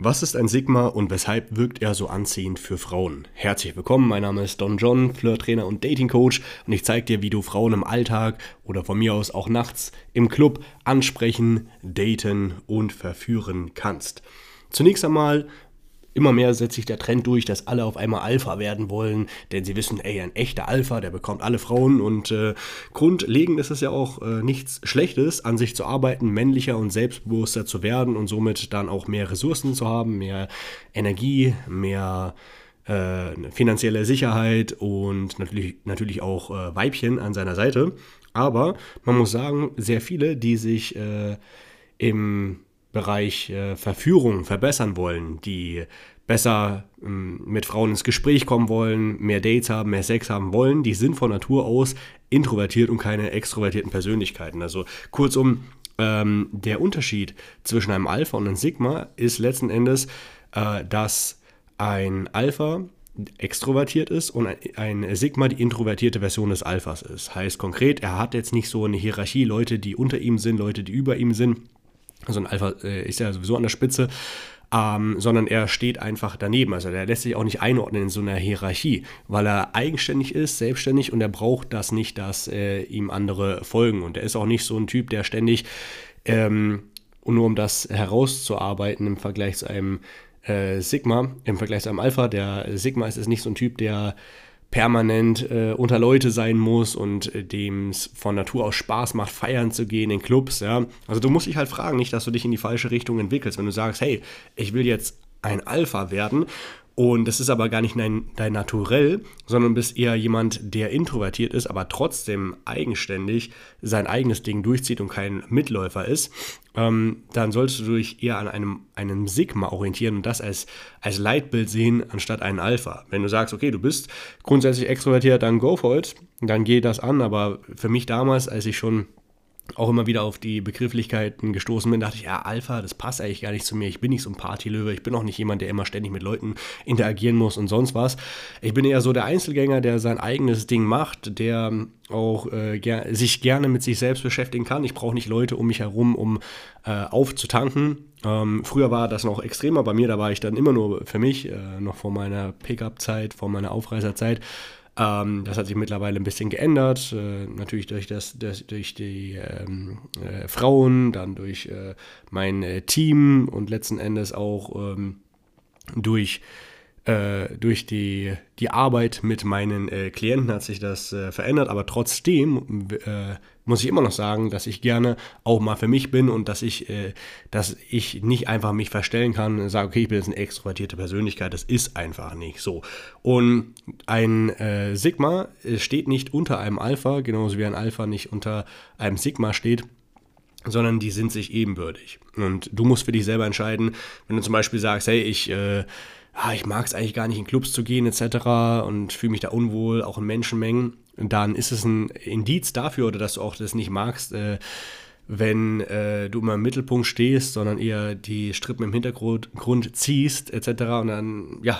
Was ist ein Sigma und weshalb wirkt er so anziehend für Frauen? Herzlich willkommen, mein Name ist Don John, Flirt-Trainer und Dating-Coach und ich zeige dir, wie du Frauen im Alltag oder von mir aus auch nachts im Club ansprechen, daten und verführen kannst. Zunächst einmal Immer mehr setzt sich der Trend durch, dass alle auf einmal Alpha werden wollen, denn sie wissen, ey, ein echter Alpha, der bekommt alle Frauen und äh, grundlegend ist es ja auch äh, nichts Schlechtes, an sich zu arbeiten, männlicher und selbstbewusster zu werden und somit dann auch mehr Ressourcen zu haben, mehr Energie, mehr äh, finanzielle Sicherheit und natürlich, natürlich auch äh, Weibchen an seiner Seite. Aber man muss sagen, sehr viele, die sich äh, im Bereich äh, Verführung verbessern wollen, die besser ähm, mit Frauen ins Gespräch kommen wollen, mehr Dates haben, mehr Sex haben wollen, die sind von Natur aus introvertiert und keine extrovertierten Persönlichkeiten. Also kurzum, ähm, der Unterschied zwischen einem Alpha und einem Sigma ist letzten Endes, äh, dass ein Alpha extrovertiert ist und ein Sigma die introvertierte Version des Alphas ist. Heißt konkret, er hat jetzt nicht so eine Hierarchie, Leute, die unter ihm sind, Leute, die über ihm sind, also ein Alpha äh, ist ja sowieso an der Spitze, ähm, sondern er steht einfach daneben. Also der lässt sich auch nicht einordnen in so einer Hierarchie, weil er eigenständig ist, selbstständig und er braucht das nicht, dass äh, ihm andere folgen. Und er ist auch nicht so ein Typ, der ständig, ähm, nur um das herauszuarbeiten im Vergleich zu einem äh, Sigma, im Vergleich zu einem Alpha, der Sigma ist, ist nicht so ein Typ, der permanent äh, unter Leute sein muss und äh, dem es von Natur aus Spaß macht, feiern zu gehen in Clubs, ja. Also du musst dich halt fragen, nicht, dass du dich in die falsche Richtung entwickelst. Wenn du sagst, hey, ich will jetzt ein Alpha werden und das ist aber gar nicht dein, dein Naturell, sondern bist eher jemand, der introvertiert ist, aber trotzdem eigenständig sein eigenes Ding durchzieht und kein Mitläufer ist. Ähm, dann solltest du dich eher an einem, einem Sigma orientieren und das als, als Leitbild sehen, anstatt einen Alpha. Wenn du sagst, okay, du bist grundsätzlich extrovertiert, dann go for it, dann geh das an. Aber für mich damals, als ich schon auch immer wieder auf die Begrifflichkeiten gestoßen bin, dachte ich, ja, Alpha, das passt eigentlich gar nicht zu mir. Ich bin nicht so ein Partylöwe, ich bin auch nicht jemand, der immer ständig mit Leuten interagieren muss und sonst was. Ich bin eher so der Einzelgänger, der sein eigenes Ding macht, der auch äh, ger sich gerne mit sich selbst beschäftigen kann. Ich brauche nicht Leute um mich herum, um äh, aufzutanken. Ähm, früher war das noch extremer bei mir, da war ich dann immer nur für mich, äh, noch vor meiner Pickup-Zeit, vor meiner Aufreißerzeit. Ähm, das hat sich mittlerweile ein bisschen geändert, äh, natürlich durch, das, das durch die ähm, äh, Frauen, dann durch äh, mein äh, Team und letzten Endes auch ähm, durch äh, durch die, die Arbeit mit meinen äh, Klienten hat sich das äh, verändert, aber trotzdem äh, muss ich immer noch sagen, dass ich gerne auch mal für mich bin und dass ich, äh, dass ich nicht einfach mich verstellen kann und sage, okay, ich bin jetzt eine extrovertierte Persönlichkeit, das ist einfach nicht so. Und ein äh, Sigma steht nicht unter einem Alpha, genauso wie ein Alpha nicht unter einem Sigma steht sondern die sind sich ebenbürtig. Und du musst für dich selber entscheiden, wenn du zum Beispiel sagst, hey, ich äh, ah, ich mag es eigentlich gar nicht in Clubs zu gehen etc. und fühle mich da unwohl, auch in Menschenmengen, dann ist es ein Indiz dafür, oder dass du auch das nicht magst, äh, wenn äh, du immer im Mittelpunkt stehst, sondern eher die Strippen im Hintergrund ziehst etc. und dann ja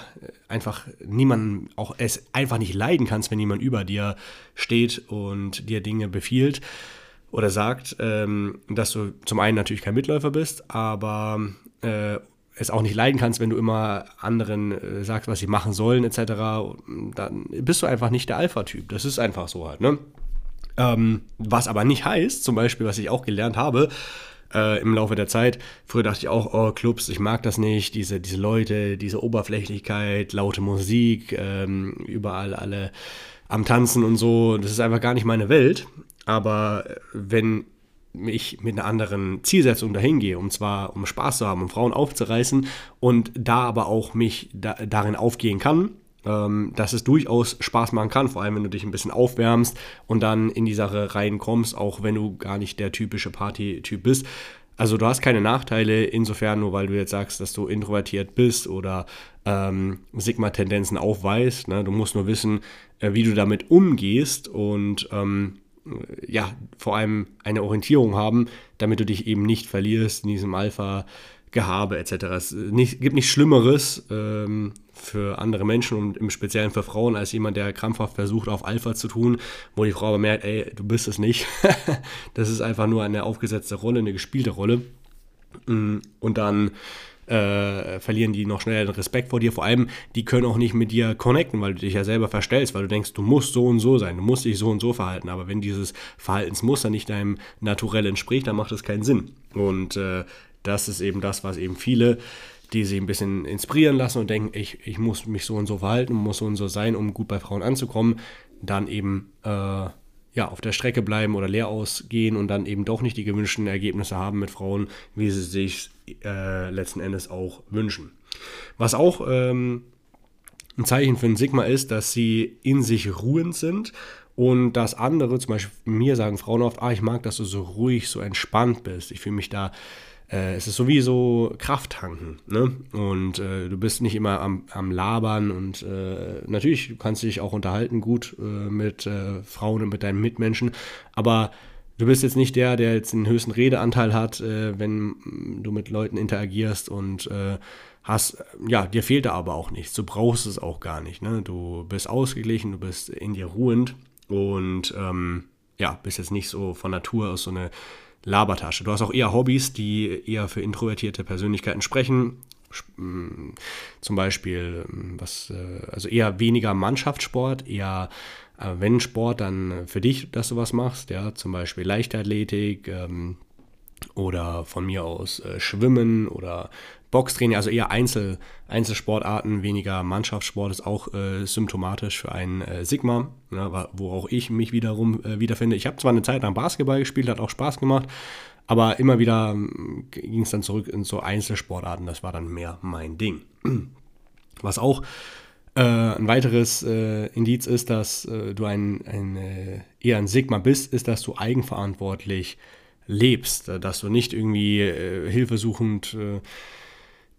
einfach niemanden auch es einfach nicht leiden kannst, wenn jemand über dir steht und dir Dinge befiehlt oder sagt, ähm, dass du zum einen natürlich kein Mitläufer bist, aber äh, es auch nicht leiden kannst, wenn du immer anderen äh, sagst, was sie machen sollen, etc., dann bist du einfach nicht der Alpha-Typ. Das ist einfach so halt, ne? Ähm, was aber nicht heißt, zum Beispiel, was ich auch gelernt habe, äh, im Laufe der Zeit. Früher dachte ich auch, oh, Clubs, ich mag das nicht, diese, diese Leute, diese Oberflächlichkeit, laute Musik, ähm, überall alle am Tanzen und so. Das ist einfach gar nicht meine Welt. Aber wenn ich mit einer anderen Zielsetzung dahin gehe, um zwar um Spaß zu haben, um Frauen aufzureißen und da aber auch mich da, darin aufgehen kann, ähm, dass es durchaus Spaß machen kann, vor allem wenn du dich ein bisschen aufwärmst und dann in die Sache reinkommst, auch wenn du gar nicht der typische Party-Typ bist. Also du hast keine Nachteile insofern, nur weil du jetzt sagst, dass du introvertiert bist oder ähm, Sigma-Tendenzen aufweist. Ne? Du musst nur wissen, äh, wie du damit umgehst und ähm, ja, vor allem eine Orientierung haben, damit du dich eben nicht verlierst in diesem Alpha-Gehabe etc. Es nicht, gibt nichts Schlimmeres ähm, für andere Menschen und im Speziellen für Frauen als jemand, der krampfhaft versucht, auf Alpha zu tun, wo die Frau aber merkt, ey, du bist es nicht. das ist einfach nur eine aufgesetzte Rolle, eine gespielte Rolle. Mm, und dann äh, verlieren die noch schneller den Respekt vor dir. Vor allem, die können auch nicht mit dir connecten, weil du dich ja selber verstellst, weil du denkst, du musst so und so sein, du musst dich so und so verhalten. Aber wenn dieses Verhaltensmuster nicht deinem Naturell entspricht, dann macht das keinen Sinn. Und äh, das ist eben das, was eben viele die sich ein bisschen inspirieren lassen und denken, ich, ich muss mich so und so verhalten, muss so und so sein, um gut bei Frauen anzukommen, dann eben äh, ja, auf der Strecke bleiben oder leer ausgehen und dann eben doch nicht die gewünschten Ergebnisse haben mit Frauen, wie sie sich äh, letzten Endes auch wünschen. Was auch ähm, ein Zeichen für ein Sigma ist, dass sie in sich ruhend sind und dass andere, zum Beispiel mir sagen Frauen oft, ah, ich mag, dass du so ruhig, so entspannt bist. Ich fühle mich da äh, es ist sowieso Krafttanken. Ne? Und äh, du bist nicht immer am, am Labern und äh, natürlich kannst du dich auch unterhalten gut äh, mit äh, Frauen und mit deinen Mitmenschen, aber du bist jetzt nicht der, der jetzt den höchsten Redeanteil hat, äh, wenn du mit Leuten interagierst und hast, ja, dir fehlt da aber auch nichts. Du brauchst es auch gar nicht. Ne? Du bist ausgeglichen, du bist in dir ruhend und ähm, ja, bist jetzt nicht so von Natur aus so eine Labertasche. Du hast auch eher Hobbys, die eher für introvertierte Persönlichkeiten sprechen. Mm, zum Beispiel, mm, was, äh, also eher weniger Mannschaftssport, eher äh, wenn Sport, dann für dich, dass du was machst, ja, zum Beispiel Leichtathletik ähm, oder von mir aus äh, Schwimmen oder Boxtraining, also eher Einzel, Einzelsportarten, weniger Mannschaftssport ist auch äh, symptomatisch für ein äh, Sigma, ne, wo auch ich mich wiederum äh, wiederfinde. Ich habe zwar eine Zeit lang Basketball gespielt, hat auch Spaß gemacht, aber immer wieder ähm, ging es dann zurück in so Einzelsportarten, das war dann mehr mein Ding. Was auch äh, ein weiteres äh, Indiz ist, dass äh, du ein, ein eher ein Sigma bist, ist, dass du eigenverantwortlich lebst, dass du nicht irgendwie hilfesuchend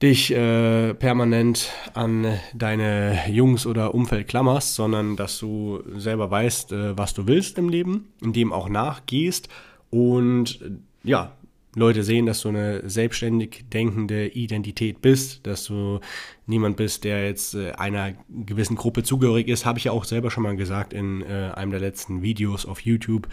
dich äh, permanent an deine Jungs oder Umfeld klammerst, sondern dass du selber weißt, äh, was du willst im Leben, in dem auch nachgehst. Und äh, ja, Leute sehen, dass du eine selbstständig denkende Identität bist, dass du niemand bist, der jetzt äh, einer gewissen Gruppe zugehörig ist, habe ich ja auch selber schon mal gesagt in äh, einem der letzten Videos auf YouTube,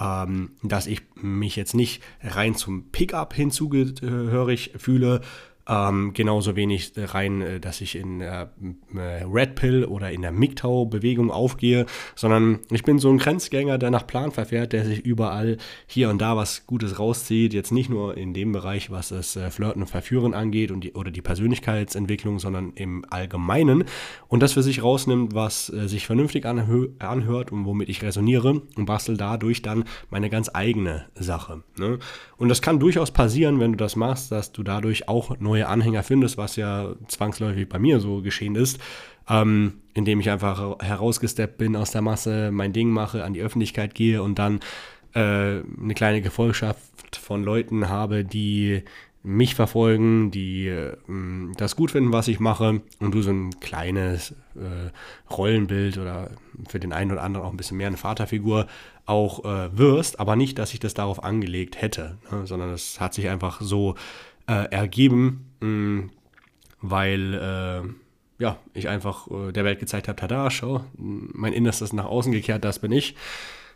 ähm, dass ich mich jetzt nicht rein zum Pickup hinzugehörig fühle, ähm, genauso wenig rein, äh, dass ich in der äh, Red Pill oder in der MGTOW-Bewegung aufgehe, sondern ich bin so ein Grenzgänger, der nach Plan verfährt, der sich überall hier und da was Gutes rauszieht. Jetzt nicht nur in dem Bereich, was das äh, Flirten und Verführen angeht und die, oder die Persönlichkeitsentwicklung, sondern im Allgemeinen und das für sich rausnimmt, was äh, sich vernünftig anhört und womit ich resoniere und bastel dadurch dann meine ganz eigene Sache. Ne? Und das kann durchaus passieren, wenn du das machst, dass du dadurch auch neue neue Anhänger findest, was ja zwangsläufig bei mir so geschehen ist, ähm, indem ich einfach herausgesteppt bin aus der Masse, mein Ding mache, an die Öffentlichkeit gehe und dann äh, eine kleine Gefolgschaft von Leuten habe, die mich verfolgen, die äh, das gut finden, was ich mache und du so ein kleines äh, Rollenbild oder für den einen oder anderen auch ein bisschen mehr eine Vaterfigur auch äh, wirst, aber nicht, dass ich das darauf angelegt hätte, ne, sondern es hat sich einfach so äh, ergeben, mh, mm, weil äh, ja, ich einfach äh, der Welt gezeigt habe, tada, schau, mein Innerstes nach außen gekehrt, das bin ich.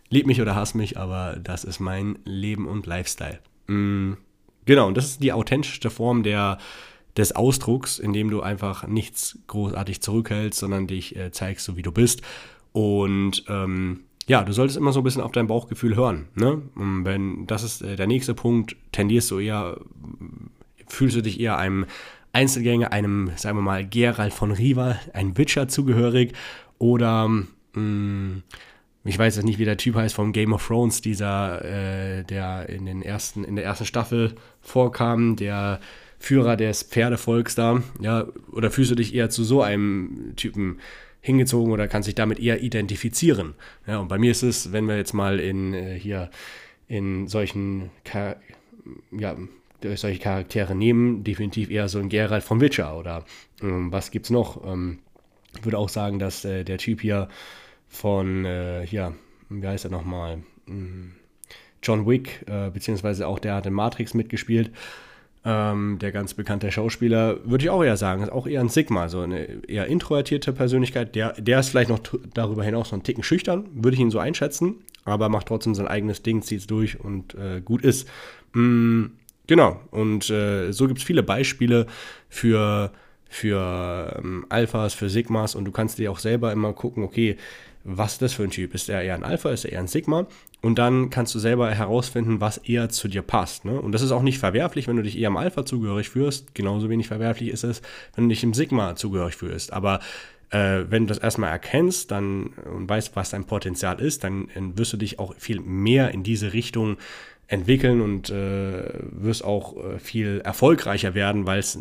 Lieb mich oder hass mich, aber das ist mein Leben und Lifestyle. Mhm. Genau, und das ist die authentischste Form der, des Ausdrucks, indem du einfach nichts großartig zurückhältst, sondern dich äh, zeigst, so wie du bist. Und ähm, ja, du solltest immer so ein bisschen auf dein Bauchgefühl hören. Ne? Wenn das ist äh, der nächste Punkt, tendierst du eher fühlst du dich eher einem Einzelgänger, einem, sagen wir mal, Gerald von Riva, ein Witcher zugehörig oder mh, mm, ich weiß jetzt nicht, wie der Typ heißt vom Game of Thrones, dieser, äh, der in, den ersten, in der ersten Staffel vorkam, der Führer des Pferdevolks da, ja, oder fühlst du dich eher zu so einem Typen hingezogen oder kannst dich damit eher identifizieren? Ja, und bei mir ist es, wenn wir jetzt mal in äh, hier in solchen ja, solche Charaktere nehmen, definitiv eher so ein Geralt von Witcher oder ähm, was gibt's noch? Ähm, ich würde auch sagen, dass äh, der Typ hier von, äh, hier, wie heißt er nochmal? Hm, John Wick, äh, beziehungsweise auch der hat in Matrix mitgespielt. Ähm, der ganz bekannte Schauspieler, würde ich auch eher sagen, ist auch eher ein Sigma, so eine eher introvertierte Persönlichkeit. Der, der ist vielleicht noch darüber hinaus noch ein Ticken schüchtern, würde ich ihn so einschätzen, aber macht trotzdem sein eigenes Ding, zieht es durch und äh, gut ist. Mm, genau, und äh, so gibt es viele Beispiele für, für ähm, Alphas, für Sigmas und du kannst dir auch selber immer gucken, okay, was ist das für ein Typ? Ist er eher ein Alpha, ist er eher ein Sigma? Und dann kannst du selber herausfinden, was eher zu dir passt. Ne? Und das ist auch nicht verwerflich, wenn du dich eher im Alpha zugehörig fühlst. Genauso wenig verwerflich ist es, wenn du dich im Sigma zugehörig fühlst. Aber äh, wenn du das erstmal erkennst dann, und weißt, was dein Potenzial ist, dann wirst du dich auch viel mehr in diese Richtung entwickeln und äh, wirst auch äh, viel erfolgreicher werden, weil es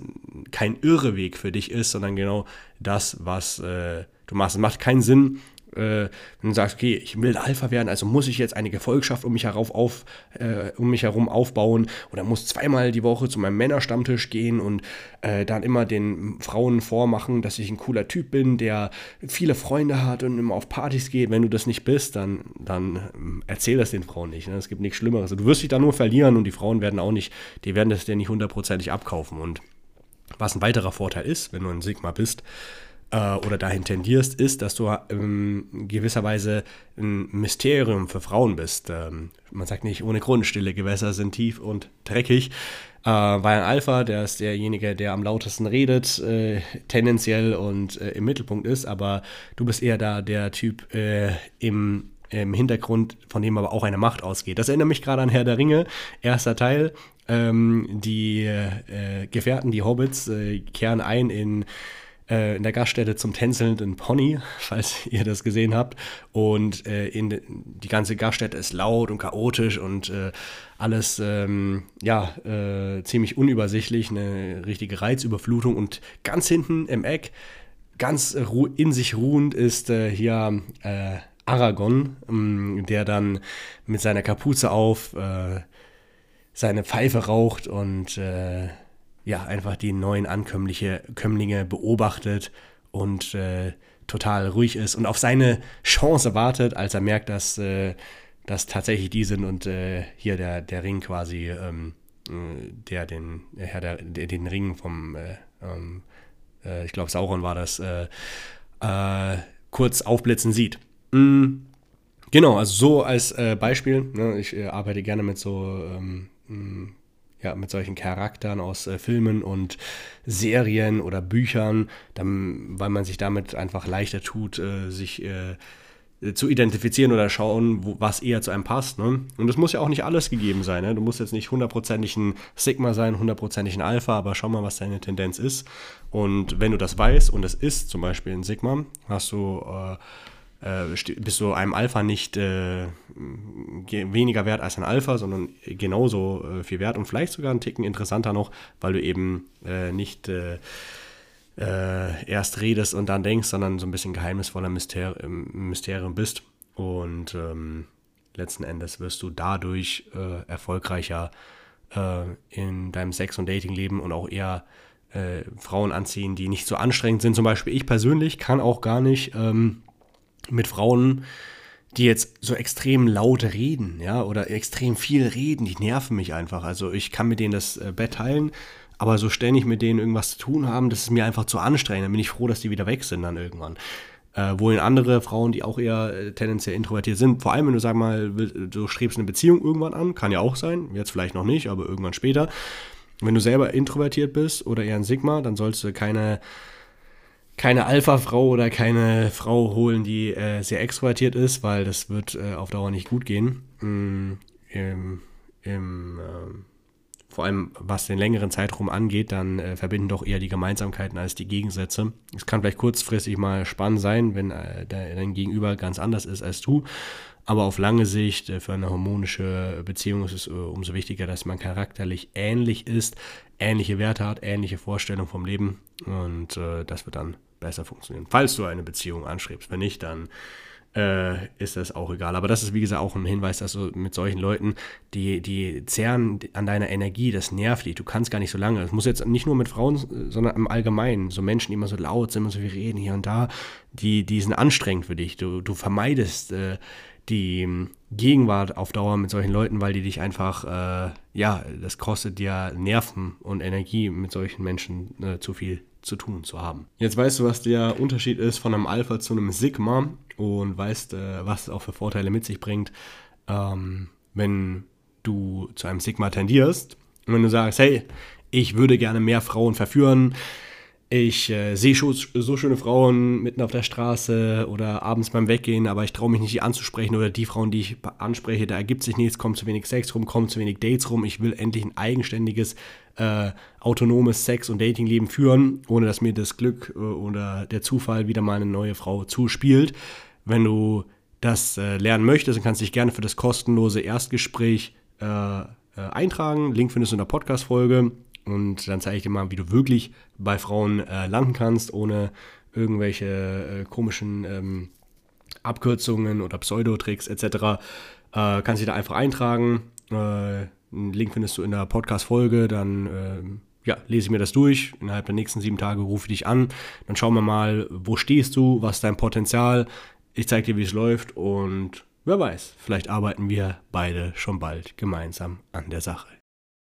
kein Irreweg für dich ist, sondern genau das, was äh, du machst. Es macht keinen Sinn, äh, du sagst, okay, ich will Alpha werden, also muss ich jetzt eine Gefolgschaft um mich, herauf auf, äh, um mich herum aufbauen oder muss zweimal die Woche zu meinem Männerstammtisch gehen und äh, dann immer den Frauen vormachen, dass ich ein cooler Typ bin, der viele Freunde hat und immer auf Partys geht. Wenn du das nicht bist, dann, dann ähm, erzähl das den Frauen nicht. Ne? Es gibt nichts Schlimmeres. Du wirst dich da nur verlieren und die Frauen werden auch nicht, die werden das dir nicht hundertprozentig abkaufen. Und was ein weiterer Vorteil ist, wenn du ein Sigma bist, äh, oder dahin tendierst, ist, dass du ähm, gewisserweise ein Mysterium für Frauen bist. Ähm, man sagt nicht ohne Grund, stille Gewässer sind tief und dreckig. Äh, weil ein Alpha, der ist derjenige, der am lautesten redet, äh, tendenziell und äh, im Mittelpunkt ist, aber du bist eher da der Typ äh, im im Hintergrund, von dem aber auch eine Macht ausgeht. Das erinnert mich gerade an Herr der Ringe, erster Teil. Ähm, die äh, Gefährten, die Hobbits, äh, kehren ein in äh, in der Gaststätte zum tänzelnden Pony, falls ihr das gesehen habt. Und äh, in, die ganze Gaststätte ist laut und chaotisch und äh, alles ähm, ja, äh, ziemlich unübersichtlich, eine richtige Reizüberflutung. Und ganz hinten im Eck, ganz in sich ruhend, ist äh, hier Aragorn, ähm, der dann mit seiner Kapuze auf seine Pfeife raucht und ja, einfach die neuen Ankömmlinge beobachtet und äh, total ruhig ist und auf seine Chance wartet, als er merkt, dass äh, das tatsächlich die sind und äh, hier der, der Ring quasi, ähm, äh, der den, Herr der, der, den Ring vom, äh, ähm, äh, ich glaube Sauron war das, kurz aufblitzen sieht. Mhm. Genau, also so als Beispiel, ne, ich arbeite gerne mit so ähm, ja, mit solchen Charakteren aus äh, Filmen und Serien oder Büchern, dann, weil man sich damit einfach leichter tut, äh, sich äh, zu identifizieren oder schauen, wo, was eher zu einem passt. Ne? Und es muss ja auch nicht alles gegeben sein. Ne? Du musst jetzt nicht hundertprozentig ein Sigma sein, hundertprozentig ein Alpha, aber schau mal, was deine Tendenz ist. Und wenn du das weißt und es ist zum Beispiel ein Sigma, hast du äh, bist du einem Alpha nicht äh, weniger wert als ein Alpha, sondern genauso äh, viel wert und vielleicht sogar einen Ticken interessanter noch, weil du eben äh, nicht äh, äh, erst redest und dann denkst, sondern so ein bisschen geheimnisvoller Myster Mysterium bist. Und ähm, letzten Endes wirst du dadurch erfolgreicher in deinem Sex- und Dating-Leben und auch eher Frauen anziehen, die nicht so anstrengend sind. Zum Beispiel ich persönlich kann auch gar nicht ähm, mit Frauen, die jetzt so extrem laut reden, ja, oder extrem viel reden, die nerven mich einfach. Also ich kann mit denen das äh, Bett teilen, aber so ständig mit denen irgendwas zu tun haben, das ist mir einfach zu anstrengend. Dann bin ich froh, dass die wieder weg sind dann irgendwann. Äh, wohin andere Frauen, die auch eher äh, tendenziell introvertiert sind, vor allem wenn du sag mal, du strebst eine Beziehung irgendwann an, kann ja auch sein, jetzt vielleicht noch nicht, aber irgendwann später. Wenn du selber introvertiert bist oder eher ein Sigma, dann sollst du keine keine Alpha-Frau oder keine Frau holen, die äh, sehr extrovertiert ist, weil das wird äh, auf Dauer nicht gut gehen. Mm, im, im, äh, vor allem was den längeren Zeitraum angeht, dann äh, verbinden doch eher die Gemeinsamkeiten als die Gegensätze. Es kann vielleicht kurzfristig mal spannend sein, wenn äh, dein Gegenüber ganz anders ist als du. Aber auf lange Sicht äh, für eine harmonische Beziehung ist es umso wichtiger, dass man charakterlich ähnlich ist, ähnliche Werte hat, ähnliche Vorstellungen vom Leben. Und das wird dann besser funktionieren. Falls du eine Beziehung anstrebst. Wenn nicht, dann äh, ist das auch egal. Aber das ist, wie gesagt, auch ein Hinweis, dass du mit solchen Leuten, die, die zehren an deiner Energie, das nervt dich. Du kannst gar nicht so lange. Es muss jetzt nicht nur mit Frauen, sondern im Allgemeinen. So Menschen, die immer so laut sind, immer so viel reden hier und da, die, die sind anstrengend für dich. Du, du vermeidest äh, die Gegenwart auf Dauer mit solchen Leuten, weil die dich einfach, äh, ja, das kostet dir Nerven und Energie, mit solchen Menschen äh, zu viel zu tun zu haben. Jetzt weißt du, was der Unterschied ist von einem Alpha zu einem Sigma und weißt, äh, was es auch für Vorteile mit sich bringt, ähm, wenn du zu einem Sigma tendierst. Und wenn du sagst, hey, ich würde gerne mehr Frauen verführen, ich äh, sehe so schöne Frauen mitten auf der Straße oder abends beim Weggehen, aber ich traue mich nicht, die anzusprechen oder die Frauen, die ich anspreche, da ergibt sich nichts, kommt zu wenig Sex rum, kommt zu wenig Dates rum. Ich will endlich ein eigenständiges, äh, autonomes Sex- und Datingleben führen, ohne dass mir das Glück äh, oder der Zufall wieder mal eine neue Frau zuspielt. Wenn du das äh, lernen möchtest, dann kannst du dich gerne für das kostenlose Erstgespräch äh, äh, eintragen. Link findest du in der Podcast-Folge. Und dann zeige ich dir mal, wie du wirklich bei Frauen äh, landen kannst, ohne irgendwelche äh, komischen ähm, Abkürzungen oder Pseudotricks etc. Äh, kannst du da einfach eintragen. Äh, einen Link findest du in der Podcast-Folge. Dann ähm, ja, lese ich mir das durch. Innerhalb der nächsten sieben Tage rufe ich dich an. Dann schauen wir mal, wo stehst du, was ist dein Potenzial. Ich zeige dir, wie es läuft und wer weiß, vielleicht arbeiten wir beide schon bald gemeinsam an der Sache.